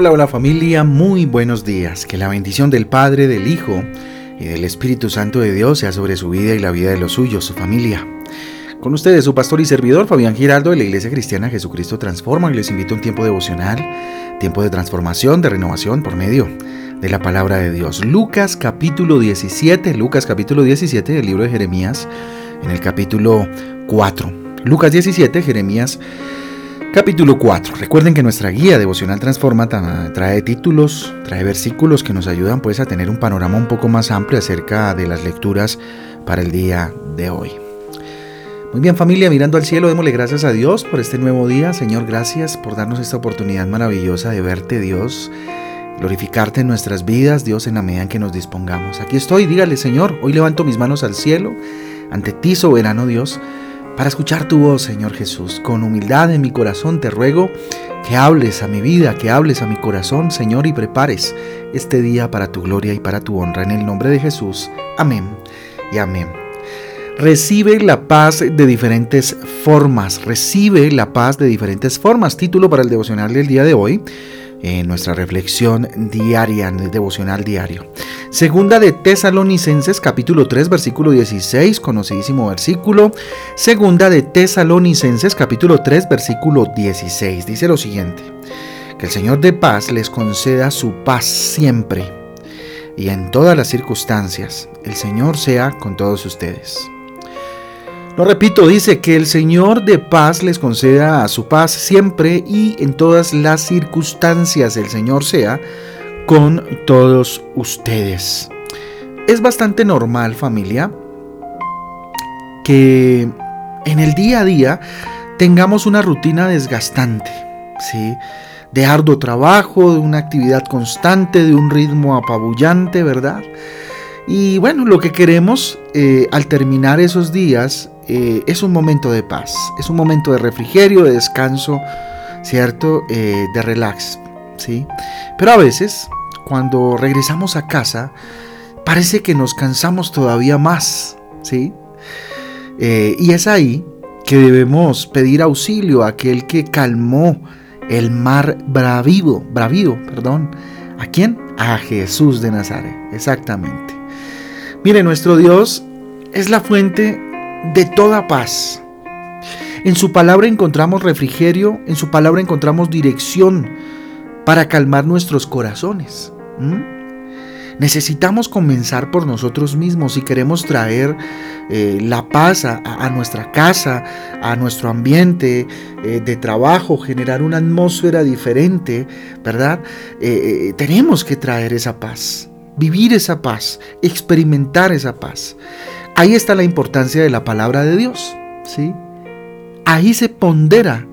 Hola, hola familia, muy buenos días. Que la bendición del Padre, del Hijo y del Espíritu Santo de Dios sea sobre su vida y la vida de los suyos, su familia. Con ustedes, su pastor y servidor, Fabián Giraldo, de la Iglesia Cristiana Jesucristo Transforma, y les invito a un tiempo devocional, tiempo de transformación, de renovación por medio de la palabra de Dios. Lucas capítulo 17, Lucas capítulo 17 del libro de Jeremías, en el capítulo 4. Lucas 17, Jeremías Capítulo 4. Recuerden que nuestra guía devocional Transforma trae títulos, trae versículos que nos ayudan pues a tener un panorama un poco más amplio acerca de las lecturas para el día de hoy. Muy bien familia, mirando al cielo, démosle gracias a Dios por este nuevo día. Señor, gracias por darnos esta oportunidad maravillosa de verte Dios, glorificarte en nuestras vidas, Dios, en la medida en que nos dispongamos. Aquí estoy, dígale Señor, hoy levanto mis manos al cielo, ante ti soberano Dios para escuchar tu voz, Señor Jesús. Con humildad en mi corazón te ruego que hables a mi vida, que hables a mi corazón, Señor, y prepares este día para tu gloria y para tu honra. En el nombre de Jesús. Amén y amén. Recibe la paz de diferentes formas. Recibe la paz de diferentes formas. Título para el devocional del día de hoy en nuestra reflexión diaria, en el devocional diario. Segunda de Tesalonicenses capítulo 3 versículo 16, conocidísimo versículo. Segunda de Tesalonicenses capítulo 3 versículo 16. Dice lo siguiente, que el Señor de paz les conceda su paz siempre y en todas las circunstancias. El Señor sea con todos ustedes. Lo repito, dice que el Señor de paz les conceda su paz siempre y en todas las circunstancias el Señor sea con todos ustedes. Es bastante normal familia que en el día a día tengamos una rutina desgastante, ¿sí? de arduo trabajo, de una actividad constante, de un ritmo apabullante, ¿verdad? Y bueno, lo que queremos eh, al terminar esos días eh, es un momento de paz, es un momento de refrigerio, de descanso, ¿cierto? Eh, de relax, ¿sí? Pero a veces, cuando regresamos a casa, parece que nos cansamos todavía más, ¿sí? Eh, y es ahí que debemos pedir auxilio a aquel que calmó el mar bravido, bravido, perdón. ¿A quién? A Jesús de Nazaret, exactamente. Mire, nuestro Dios es la fuente de toda paz. En su palabra encontramos refrigerio, en su palabra encontramos dirección para calmar nuestros corazones. Necesitamos comenzar por nosotros mismos si queremos traer eh, la paz a, nuestra casa, a nuestro ambiente eh, de trabajo, generar una atmósfera diferente, ¿verdad? Eh, tenemos que traer esa paz, vivir esa paz, experimentar esa paz. Ahí está la importancia de la palabra de Dios, ¿sí? Ahí se pondera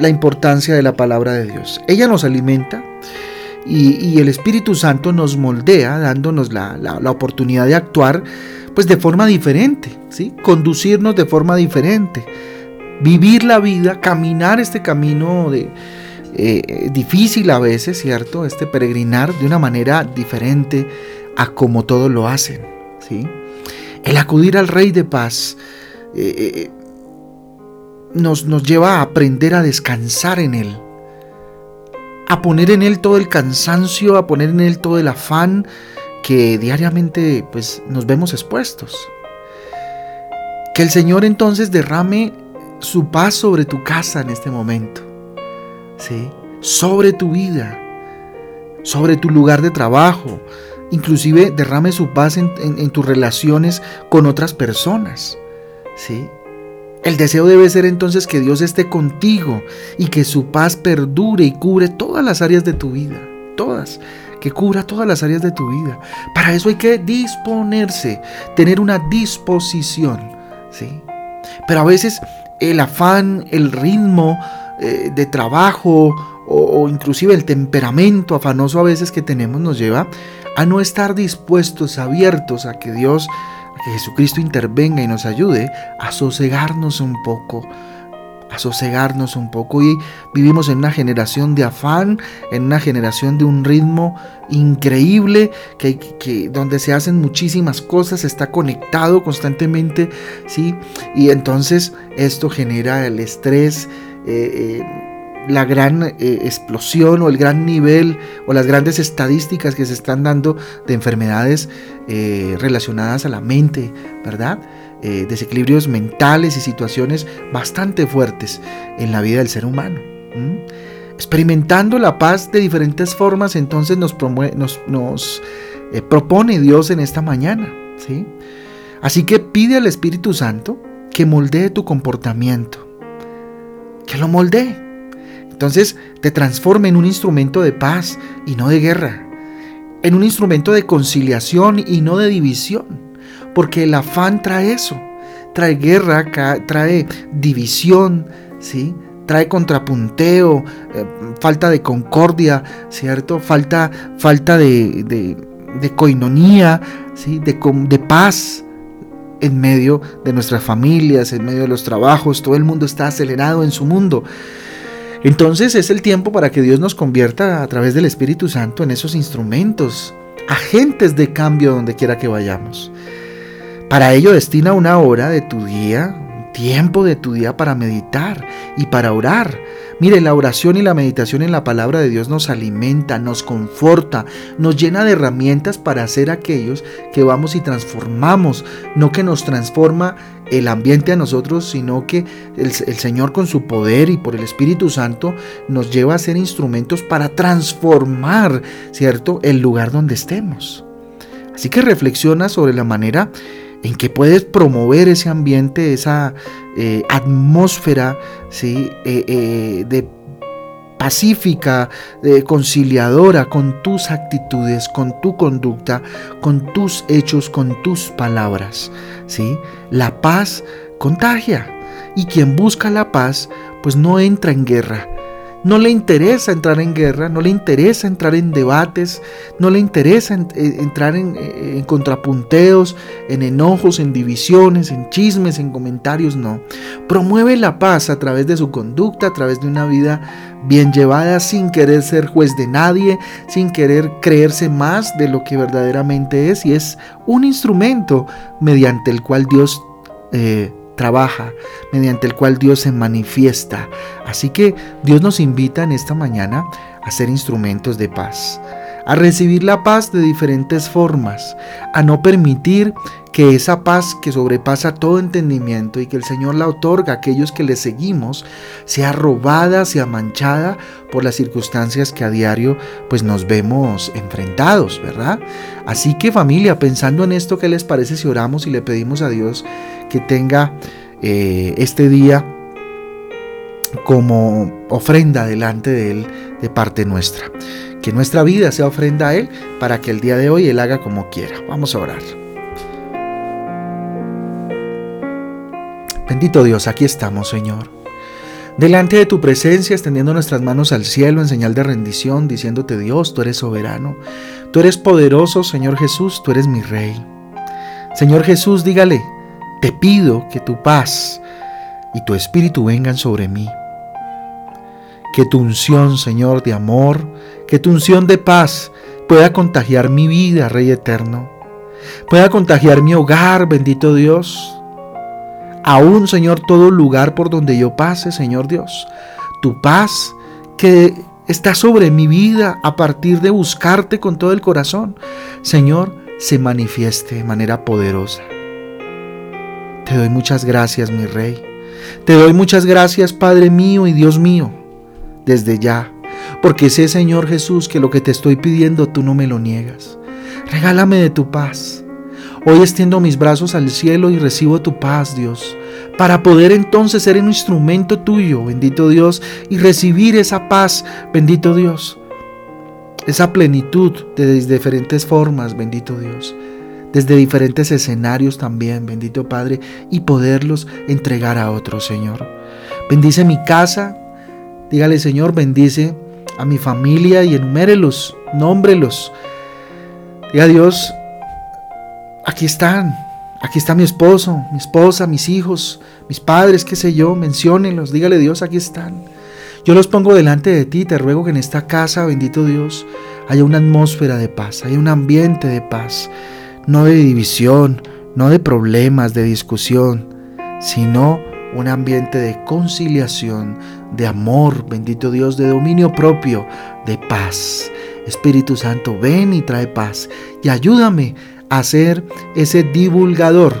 la importancia de la palabra de Dios. Ella nos alimenta y, el Espíritu Santo nos moldea, dándonos la, oportunidad de actuar pues de forma diferente, ¿sí? Conducirnos de forma diferente, vivir la vida, caminar este camino de, eh, difícil a veces, ¿cierto? Este peregrinar de una manera diferente a como todos lo hacen, ¿sí? El acudir al Rey de paz eh, eh, nos, nos lleva a aprender a descansar en Él, a poner en Él todo el cansancio, a poner en Él todo el afán que diariamente pues, nos vemos expuestos. Que el Señor entonces derrame su paz sobre tu casa en este momento, ¿sí? sobre tu vida, sobre tu lugar de trabajo, inclusive derrame su paz en, tus relaciones con otras personas. ¿sí? El deseo debe ser entonces que Dios esté contigo y que su paz perdure y cubre todas las áreas de tu vida, todas, que cubra todas las áreas de tu vida. Para eso hay que disponerse, tener una disposición, ¿sí? Pero a veces el afán, el ritmo eh, de trabajo o, inclusive el temperamento afanoso a veces que tenemos nos lleva a no estar dispuestos, abiertos a que Dios, a que Jesucristo intervenga y nos ayude a sosegarnos un poco, a sosegarnos un poco y vivimos en una generación de afán, en una generación de un ritmo increíble, que, donde se hacen muchísimas cosas, está conectado constantemente, ¿sí? Y entonces esto genera el estrés, eh, eh, la gran eh, explosión o el gran nivel o las grandes estadísticas que se están dando de enfermedades eh, relacionadas a la mente, ¿verdad? desequilibrios mentales y situaciones bastante fuertes en la vida del ser humano. Experimentando la paz de diferentes formas, entonces nos propone Dios en esta mañana. ¿sí? Así que pide al Espíritu Santo que moldee tu comportamiento, que lo moldee. Entonces te transforme en un instrumento de paz y no de guerra, en un instrumento de conciliación y no de división, porque el afán trae eso, trae guerra, trae división, ¿sí? trae contrapunteo, eh, falta de concordia, ¿cierto? Falta, falta de, de, de coinonía, ¿sí? de, de paz en medio de nuestras familias, en medio de los trabajos, todo el mundo está acelerado en su mundo. Entonces es el tiempo para que Dios nos convierta a través del Espíritu Santo en esos instrumentos, agentes de cambio donde quiera que vayamos. Para ello destina una hora de tu día, un tiempo de tu día para meditar y para orar Mire, la oración y la meditación en la palabra de Dios nos alimenta, nos conforta, nos llena de herramientas para ser aquellos que vamos y transformamos, no que nos transforma el ambiente a nosotros, sino que el, Señor con su poder y por el Espíritu Santo nos lleva a ser instrumentos para transformar, ¿cierto?, el lugar donde estemos. Así que reflexiona sobre la manera en que puedes promover ese ambiente, esa eh, atmósfera ¿sí? Eh, eh, de pacífica, de conciliadora con tus actitudes, con tu conducta, con tus hechos, con tus palabras. ¿sí? La paz contagia y quien busca la paz pues no entra en guerra, no le interesa entrar en guerra, no le interesa entrar en debates, no le interesa eh, entrar en, contrapunteos, en enojos, en divisiones, en chismes, en comentarios, no. Promueve la paz a través de su conducta, a través de una vida bien llevada, sin querer ser juez de nadie, sin querer creerse más de lo que verdaderamente es, y es un instrumento mediante el cual Dios eh, trabaja, mediante el cual Dios se manifiesta. Así que Dios nos invita en esta mañana a ser instrumentos de paz, a recibir la paz de diferentes formas, a no permitir que esa paz que sobrepasa todo entendimiento y que el Señor la otorga a aquellos que le seguimos, sea robada, sea manchada por las circunstancias que a diario pues nos vemos enfrentados, ¿verdad? Así que familia, pensando en esto, ¿qué les parece si oramos y le pedimos a Dios que tenga eh, este día como ofrenda delante de Él de parte nuestra? Que nuestra vida sea ofrenda a Él para que el día de hoy Él haga como quiera. Vamos a orar. Bendito Dios, aquí estamos, Señor. Delante de tu presencia, extendiendo nuestras manos al cielo en señal de rendición, diciéndote Dios, tú eres soberano, tú eres poderoso, Señor Jesús, tú eres mi Rey. Señor Jesús, dígale, te pido que tu paz y tu espíritu vengan sobre mí. Que tu unción, Señor, de amor, que tu unción de paz pueda contagiar mi vida, Rey eterno. Pueda contagiar mi hogar, bendito Dios aún, Señor, todo lugar por donde yo pase, Señor Dios. Tu paz que está sobre mi vida a partir de buscarte con todo el corazón, Señor, se manifieste de manera poderosa. Te doy muchas gracias, mi Rey. Te doy muchas gracias, Padre mío y Dios mío, desde ya, porque sé, Señor Jesús, que lo que te estoy pidiendo tú no me lo niegas. Regálame de tu paz. Hoy extiendo mis brazos al cielo y recibo tu paz, Dios, para poder entonces ser un instrumento tuyo, bendito Dios, y recibir esa paz, bendito Dios, esa plenitud de diferentes formas, bendito Dios, desde diferentes escenarios también, bendito Padre, y poderlos entregar a otros, Señor. Bendice mi casa, dígale, Señor, bendice a mi familia y enumérelos, nómbrelos. Diga Dios, aquí están, aquí está mi esposo, mi esposa, mis hijos, mis padres, qué sé yo, menciónenlos, dígale Dios, aquí están. Yo los pongo delante de ti, te ruego que en esta casa, bendito Dios, haya una atmósfera de paz, haya un ambiente de paz, no de división, no de problemas, de discusión, sino un ambiente de conciliación, de amor, bendito Dios, de dominio propio, de paz. Espíritu Santo, ven y trae paz y ayúdame a ser ese divulgador,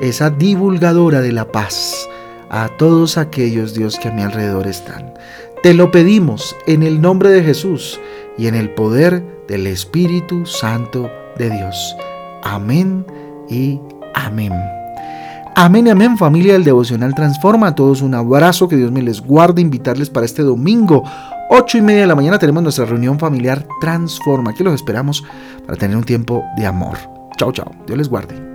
esa divulgadora de la paz a todos aquellos, Dios, que a mi alrededor están. Te lo pedimos en el nombre de Jesús y en el poder del Espíritu Santo de Dios. Amén y amén. Amén y amén familia del Devocional Transforma. A todos un abrazo, que Dios me les guarde, invitarles para este domingo, 8 y media de la mañana tenemos nuestra reunión familiar Transforma. Aquí los esperamos para tener un tiempo de amor. Chao, chao. Dios les guarde.